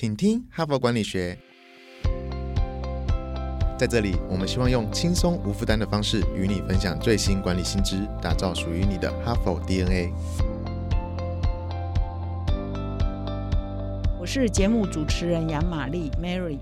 请听哈佛管理学。在这里，我们希望用轻松无负担的方式与你分享最新管理新知，打造属于你的哈佛 DNA。我是节目主持人杨玛丽 Mary。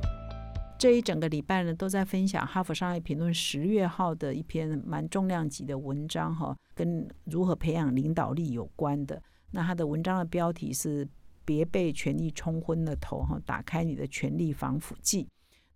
这一整个礼拜呢，都在分享《哈佛商业评论》十月号的一篇蛮重量级的文章，哈，跟如何培养领导力有关的。那他的文章的标题是。别被权力冲昏了头哈！打开你的权力防腐剂。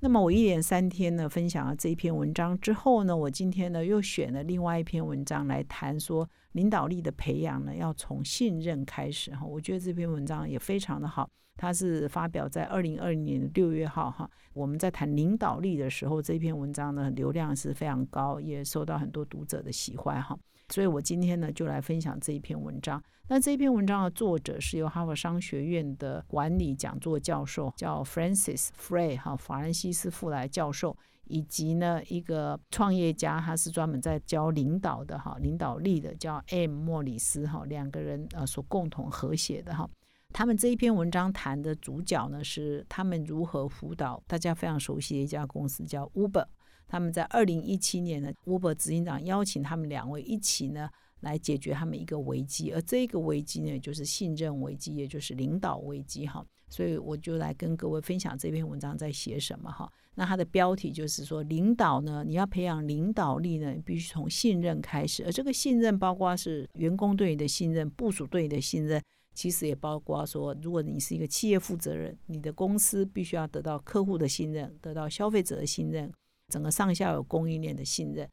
那么我一连三天呢，分享了这一篇文章之后呢，我今天呢又选了另外一篇文章来谈说领导力的培养呢，要从信任开始哈。我觉得这篇文章也非常的好，它是发表在二零二零年六月号哈。我们在谈领导力的时候，这篇文章呢流量是非常高，也受到很多读者的喜欢哈。所以我今天呢就来分享这一篇文章。那这一篇文章的作者是由哈佛商学院的管理讲座教授，叫 Francis Frey 哈，法兰西斯·富莱教授，以及呢一个创业家，他是专门在教领导的哈，领导力的，叫 M 莫里斯哈，两个人呃所共同合写的哈。他们这一篇文章谈的主角呢是他们如何辅导大家非常熟悉的一家公司叫 Uber。他们在二零一七年呢，Uber 执行长邀请他们两位一起呢来解决他们一个危机，而这个危机呢就是信任危机，也就是领导危机哈。所以我就来跟各位分享这篇文章在写什么哈。那它的标题就是说，领导呢，你要培养领导力呢，必须从信任开始，而这个信任包括是员工对你的信任，部署对你的信任，其实也包括说，如果你是一个企业负责人，你的公司必须要得到客户的信任，得到消费者的信任。整个上下有供应链的信任，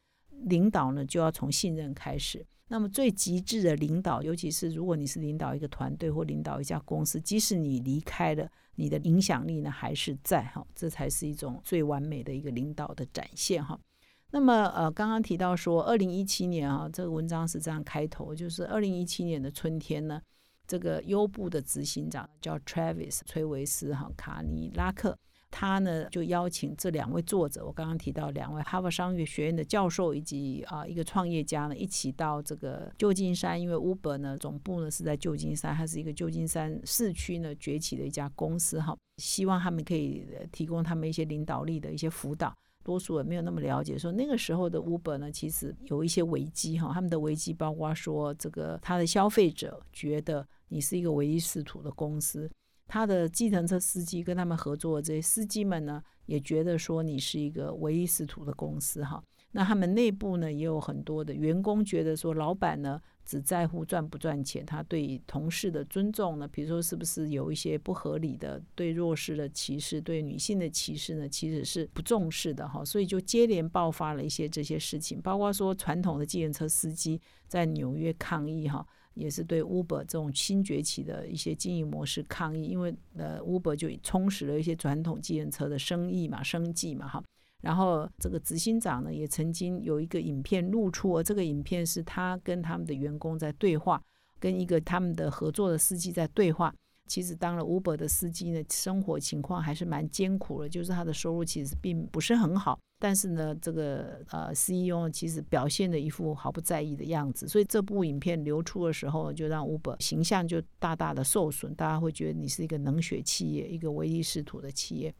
领导呢就要从信任开始。那么最极致的领导，尤其是如果你是领导一个团队或领导一家公司，即使你离开了，你的影响力呢还是在哈，这才是一种最完美的一个领导的展现哈。那么呃，刚刚提到说，二零一七年啊，这个文章是这样开头，就是二零一七年的春天呢，这个优步的执行长叫 Travis 崔维斯哈卡尼拉克。他呢就邀请这两位作者，我刚刚提到两位哈佛商业学院的教授以及啊一个创业家呢，一起到这个旧金山，因为 Uber 呢总部呢是在旧金山，它是一个旧金山市区呢崛起的一家公司哈，希望他们可以提供他们一些领导力的一些辅导。多数人没有那么了解，说那个时候的 Uber 呢，其实有一些危机哈，他们的危机包括说这个他的消费者觉得你是一个唯一视图的公司。他的计程车司机跟他们合作这些司机们呢，也觉得说你是一个唯一使徒的公司哈。那他们内部呢，也有很多的员工觉得说，老板呢只在乎赚不赚钱，他对同事的尊重呢，比如说是不是有一些不合理的对弱势的歧视、对女性的歧视呢，其实是不重视的哈。所以就接连爆发了一些这些事情，包括说传统的计程车司机在纽约抗议哈。也是对 Uber 这种新崛起的一些经营模式抗议，因为呃 Uber 就充实了一些传统计程车的生意嘛、生计嘛哈。然后这个执行长呢，也曾经有一个影片露出，而这个影片是他跟他们的员工在对话，跟一个他们的合作的司机在对话。其实当了 Uber 的司机呢，生活情况还是蛮艰苦的，就是他的收入其实并不是很好。但是呢，这个呃 CEO 其实表现的一副毫不在意的样子，所以这部影片流出的时候，就让 Uber 形象就大大的受损，大家会觉得你是一个冷血企业，一个唯利是图的企业。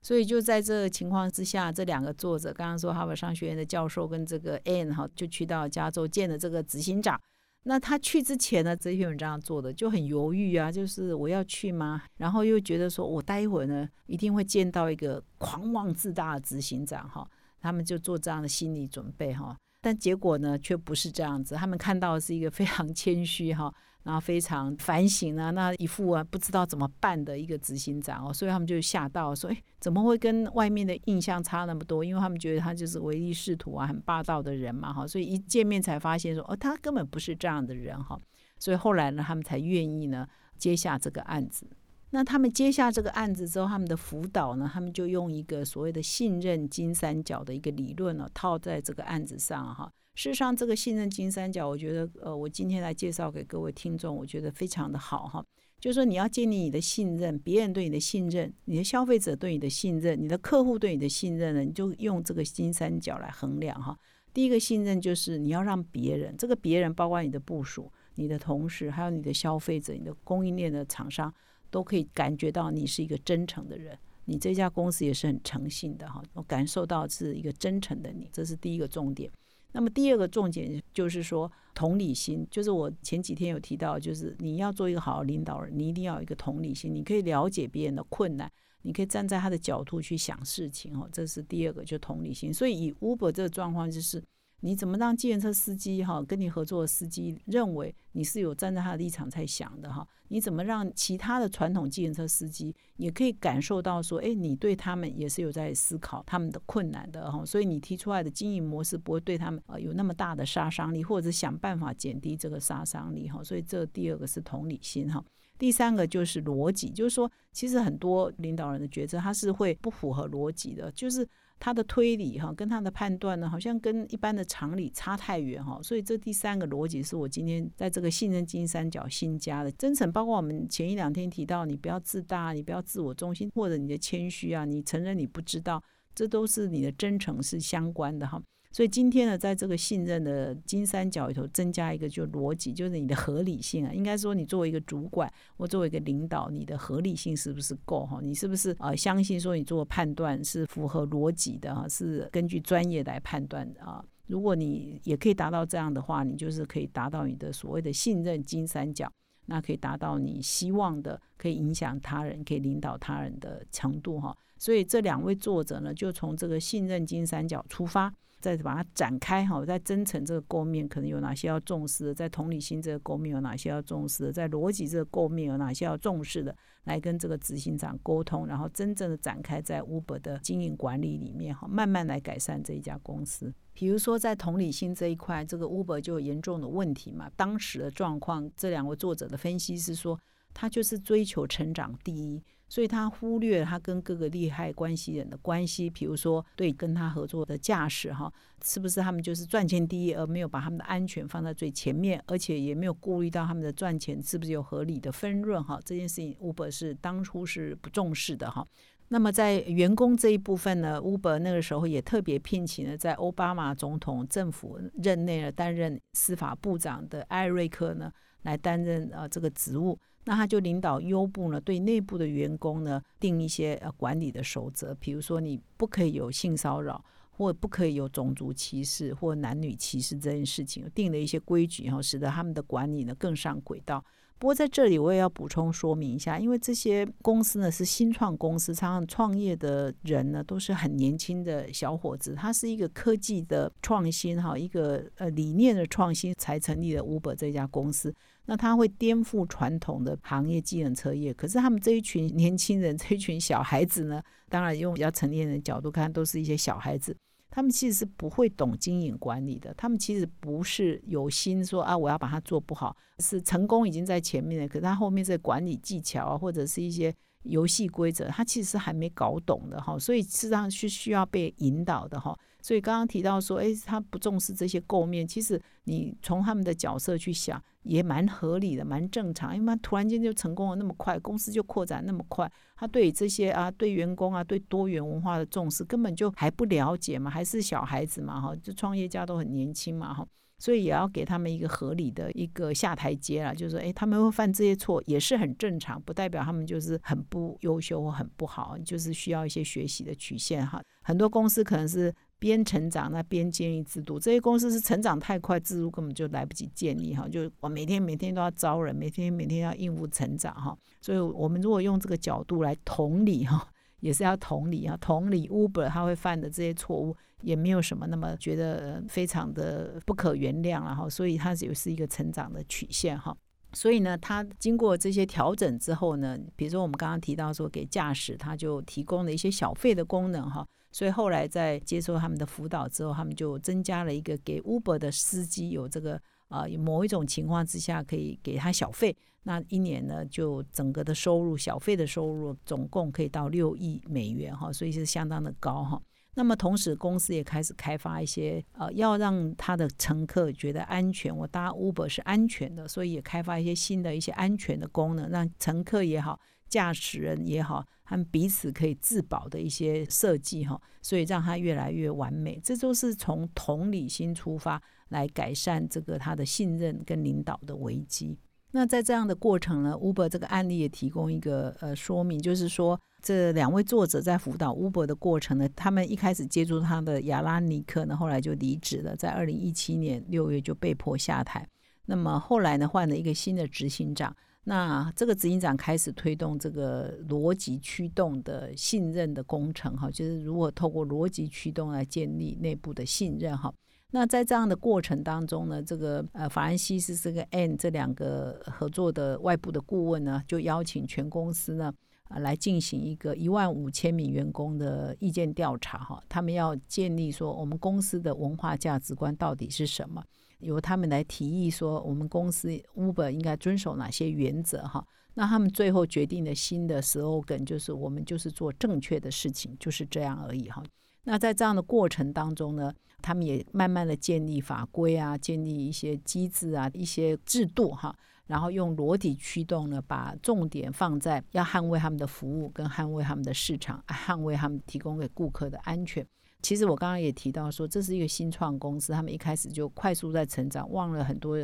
所以就在这个情况之下，这两个作者刚刚说哈佛商学院的教授跟这个 Anne 哈，就去到加州见了这个执行长。那他去之前呢，这篇文章做的就很犹豫啊，就是我要去吗？然后又觉得说我待会儿呢一定会见到一个狂妄自大的执行长哈，他们就做这样的心理准备哈。但结果呢，却不是这样子。他们看到的是一个非常谦虚哈，然后非常反省啊，那一副啊不知道怎么办的一个执行长哦，所以他们就吓到说：“哎，怎么会跟外面的印象差那么多？”因为他们觉得他就是唯利是图啊，很霸道的人嘛哈。所以一见面才发现说：“哦，他根本不是这样的人哈。”所以后来呢，他们才愿意呢接下这个案子。那他们接下这个案子之后，他们的辅导呢，他们就用一个所谓的信任金三角的一个理论呢，套在这个案子上哈。事实上，这个信任金三角，我觉得呃，我今天来介绍给各位听众，我觉得非常的好哈。就是说，你要建立你的信任，别人对你的信任，你的消费者对你的信任，你的客户对你的信任呢，你就用这个金三角来衡量哈。第一个信任就是你要让别人，这个别人包括你的部署、你的同事，还有你的消费者、你的供应链的厂商。都可以感觉到你是一个真诚的人，你这家公司也是很诚信的哈，我感受到是一个真诚的你，这是第一个重点。那么第二个重点就是说同理心，就是我前几天有提到，就是你要做一个好的领导人，你一定要有一个同理心，你可以了解别人的困难，你可以站在他的角度去想事情哦，这是第二个，就同理心。所以以 Uber 这个状况就是。你怎么让计程车司机哈跟你合作的司机认为你是有站在他的立场在想的哈？你怎么让其他的传统计程车司机也可以感受到说，哎，你对他们也是有在思考他们的困难的哈？所以你提出来的经营模式不会对他们呃有那么大的杀伤力，或者是想办法减低这个杀伤力哈？所以这第二个是同理心哈。第三个就是逻辑，就是说其实很多领导人的决策他是会不符合逻辑的，就是。他的推理哈，跟他的判断呢，好像跟一般的常理差太远哈，所以这第三个逻辑是我今天在这个信任金三角新加的真诚，包括我们前一两天提到，你不要自大，你不要自我中心，或者你的谦虚啊，你承认你不知道，这都是你的真诚是相关的哈。所以今天呢，在这个信任的金三角里头，增加一个就逻辑，就是你的合理性啊。应该说，你作为一个主管或作为一个领导，你的合理性是不是够哈？你是不是呃相信说你做判断是符合逻辑的哈？是根据专业来判断的啊？如果你也可以达到这样的话，你就是可以达到你的所谓的信任金三角，那可以达到你希望的可以影响他人、可以领导他人的程度哈。所以这两位作者呢，就从这个信任金三角出发。再把它展开哈，在真诚这个构面可能有哪些要重视的？在同理心这个构面有哪些要重视的？在逻辑这个构面有哪些要重视的？来跟这个执行长沟通，然后真正的展开在 Uber 的经营管理里面哈，慢慢来改善这一家公司。比如说在同理心这一块，这个 Uber 就有严重的问题嘛。当时的状况，这两位作者的分析是说，他就是追求成长第一。所以他忽略了他跟各个利害关系人的关系，比如说对跟他合作的驾驶哈，是不是他们就是赚钱第一，而没有把他们的安全放在最前面，而且也没有顾虑到他们的赚钱是不是有合理的分润哈？这件事情 Uber 是当初是不重视的哈。那么在员工这一部分呢，Uber 那个时候也特别聘请了在奥巴马总统政府任内呢担任司法部长的艾瑞克呢来担任呃这个职务。那他就领导优步呢，对内部的员工呢定一些呃管理的守则，比如说你不可以有性骚扰，或不可以有种族歧视或男女歧视这件事情，定了一些规矩，然后使得他们的管理呢更上轨道。不过在这里我也要补充说明一下，因为这些公司呢是新创公司，常常创业的人呢都是很年轻的小伙子，他是一个科技的创新哈，一个呃理念的创新才成立了 Uber 这家公司。那他会颠覆传统的行业，技能车业。可是他们这一群年轻人，这一群小孩子呢？当然用比较成年人的角度看，都是一些小孩子。他们其实是不会懂经营管理的。他们其实不是有心说啊，我要把它做不好。是成功已经在前面了，可是他后面这管理技巧啊，或者是一些游戏规则，他其实还没搞懂的哈。所以事实上是需要被引导的哈。所以刚刚提到说，哎，他不重视这些构面，其实你从他们的角色去想，也蛮合理的，蛮正常。因为突然间就成功了那么快，公司就扩展那么快，他对这些啊，对员工啊，对多元文化的重视，根本就还不了解嘛，还是小孩子嘛，哈，就创业家都很年轻嘛，哈，所以也要给他们一个合理的一个下台阶了，就是说，哎，他们会犯这些错也是很正常，不代表他们就是很不优秀或很不好，就是需要一些学习的曲线哈。很多公司可能是。边成长那边建立制度，这些公司是成长太快，制度根本就来不及建立哈。就我每天每天都要招人，每天每天要应付成长哈。所以，我们如果用这个角度来同理哈，也是要同理啊。同理，Uber 他会犯的这些错误，也没有什么那么觉得非常的不可原谅了哈。所以，它也是一个成长的曲线哈。所以呢，它经过这些调整之后呢，比如说我们刚刚提到说，给驾驶他就提供了一些小费的功能哈。所以后来在接受他们的辅导之后，他们就增加了一个给 Uber 的司机有这个啊某一种情况之下可以给他小费，那一年呢就整个的收入小费的收入总共可以到六亿美元哈，所以是相当的高哈。那么同时公司也开始开发一些呃要让他的乘客觉得安全，我搭 Uber 是安全的，所以也开发一些新的一些安全的功能，让乘客也好。驾驶人也好，他们彼此可以自保的一些设计哈，所以让它越来越完美。这都是从同理心出发来改善这个他的信任跟领导的危机。那在这样的过程呢，Uber 这个案例也提供一个呃说明，就是说这两位作者在辅导 Uber 的过程呢，他们一开始接触他的亚拉尼克呢，后来就离职了，在二零一七年六月就被迫下台。那么后来呢，换了一个新的执行长，那这个执行长开始推动这个逻辑驱动的信任的工程，哈，就是如何透过逻辑驱动来建立内部的信任，哈。那在这样的过程当中呢，这个呃法兰西斯这个 N 这两个合作的外部的顾问呢，就邀请全公司呢啊来进行一个一万五千名员工的意见调查哈，他们要建立说我们公司的文化价值观到底是什么，由他们来提议说我们公司 Uber 应该遵守哪些原则哈，那他们最后决定的新的 slogan 就是我们就是做正确的事情，就是这样而已哈。那在这样的过程当中呢？他们也慢慢的建立法规啊，建立一些机制啊，一些制度哈，然后用裸体驱动呢，把重点放在要捍卫他们的服务，跟捍卫他们的市场，捍卫他们提供给顾客的安全。其实我刚刚也提到说，这是一个新创公司，他们一开始就快速在成长，忘了很多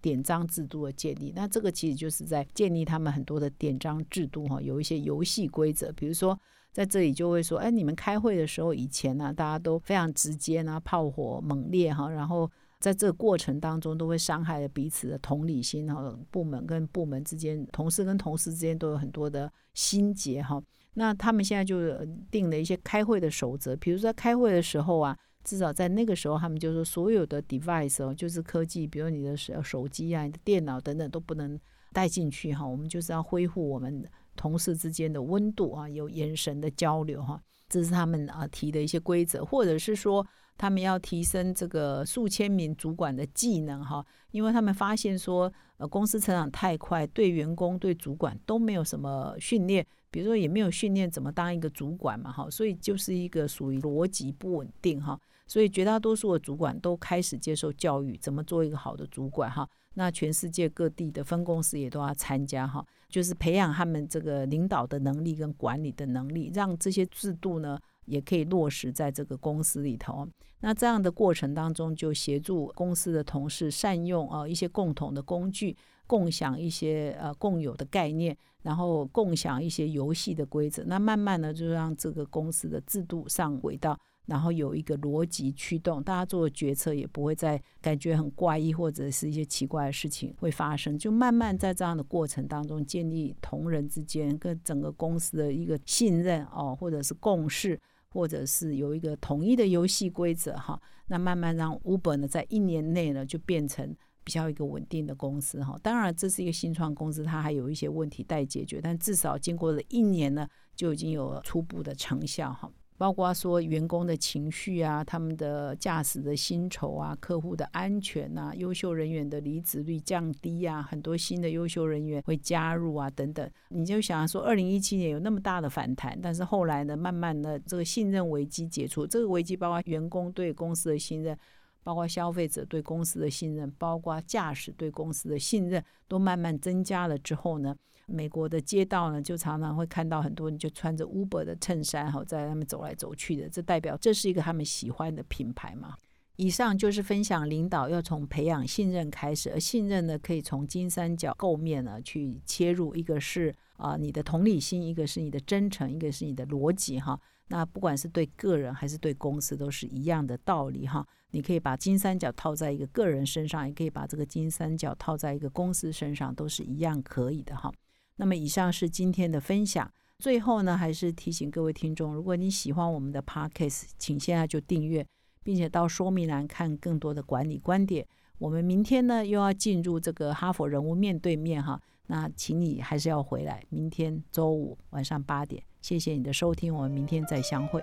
典章制度的建立。那这个其实就是在建立他们很多的典章制度哈，有一些游戏规则，比如说。在这里就会说，哎，你们开会的时候，以前呢，大家都非常直接呢，炮火猛烈哈，然后在这个过程当中，都会伤害了彼此的同理心哈，部门跟部门之间，同事跟同事之间都有很多的心结哈。那他们现在就定了一些开会的守则，比如说开会的时候啊，至少在那个时候，他们就说所有的 device 哦，就是科技，比如你的手手机啊、你的电脑等等都不能带进去哈，我们就是要恢复我们。同事之间的温度啊，有眼神的交流哈，这是他们啊提的一些规则，或者是说他们要提升这个数千名主管的技能哈，因为他们发现说呃公司成长太快，对员工对主管都没有什么训练，比如说也没有训练怎么当一个主管嘛哈，所以就是一个属于逻辑不稳定哈，所以绝大多数的主管都开始接受教育，怎么做一个好的主管哈。那全世界各地的分公司也都要参加哈，就是培养他们这个领导的能力跟管理的能力，让这些制度呢也可以落实在这个公司里头。那这样的过程当中，就协助公司的同事善用啊一些共同的工具，共享一些呃共有的概念，然后共享一些游戏的规则。那慢慢的就让这个公司的制度上轨道。然后有一个逻辑驱动，大家做的决策也不会再感觉很怪异，或者是一些奇怪的事情会发生。就慢慢在这样的过程当中，建立同仁之间跟整个公司的一个信任哦，或者是共识，或者是有一个统一的游戏规则哈。那慢慢让 Uber 呢，在一年内呢，就变成比较一个稳定的公司哈。当然，这是一个新创公司，它还有一些问题待解决，但至少经过了一年呢，就已经有初步的成效哈。包括说员工的情绪啊，他们的驾驶的薪酬啊，客户的安全啊，优秀人员的离职率降低啊，很多新的优秀人员会加入啊，等等。你就想说，二零一七年有那么大的反弹，但是后来呢，慢慢的这个信任危机解除，这个危机包括员工对公司的信任，包括消费者对公司的信任，包括驾驶对公司的信任，都慢慢增加了之后呢？美国的街道呢，就常常会看到很多人就穿着 Uber 的衬衫哈，在他们走来走去的，这代表这是一个他们喜欢的品牌嘛。以上就是分享领导要从培养信任开始，而信任呢，可以从金三角构面呢去切入，一个是啊你的同理心，一个是你的真诚，一个是你的逻辑哈。那不管是对个人还是对公司，都是一样的道理哈。你可以把金三角套在一个个人身上，也可以把这个金三角套在一个公司身上，都是一样可以的哈。那么以上是今天的分享。最后呢，还是提醒各位听众，如果你喜欢我们的 podcast，请现在就订阅，并且到说明栏看更多的管理观点。我们明天呢又要进入这个哈佛人物面对面哈，那请你还是要回来。明天周五晚上八点，谢谢你的收听，我们明天再相会。